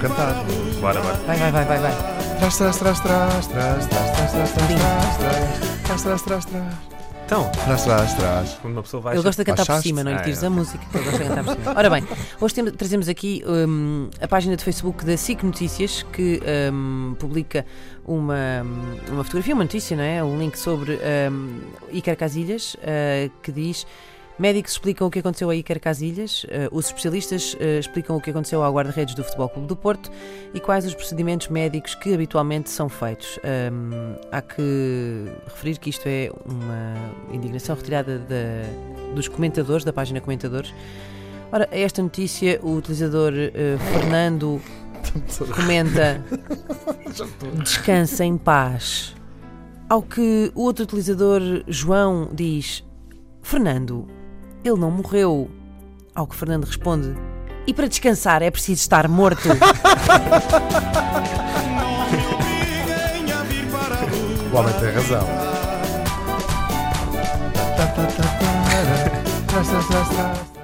cantar. Bora, bora. Vai, vai, vai, vai, vai. Tras, tras, tras, tras, tras, tras, Sim. tras, tras, tras, tras, tras. Então, Tras, tras, tras. quando uma pessoa vai. Ele gosta de cantar por cima, não lhe Ah, tires é. a música. Ele gosta de cantar por cima. Ora bem, hoje temos- trazemos aqui hum, a página de Facebook da SIC Notícias, que hum, publica uma, uma fotografia, uma notícia, não é? Um link sobre hum, Iker Casilhas, eh, que diz. Médicos explicam o que aconteceu a Iker Casilhas, eh, os especialistas eh, explicam o que aconteceu ao guarda-redes do Futebol Clube do Porto e quais os procedimentos médicos que habitualmente são feitos. Hum, há que referir que isto é uma indignação retirada da, dos comentadores, da página Comentadores. Ora, a esta notícia, o utilizador eh, Fernando comenta: Descansa em paz. Ao que o outro utilizador, João, diz: Fernando, ele não morreu. Ao que Fernando responde: E para descansar é preciso estar morto. O homem tem razão. Tras, tras, tras, tras.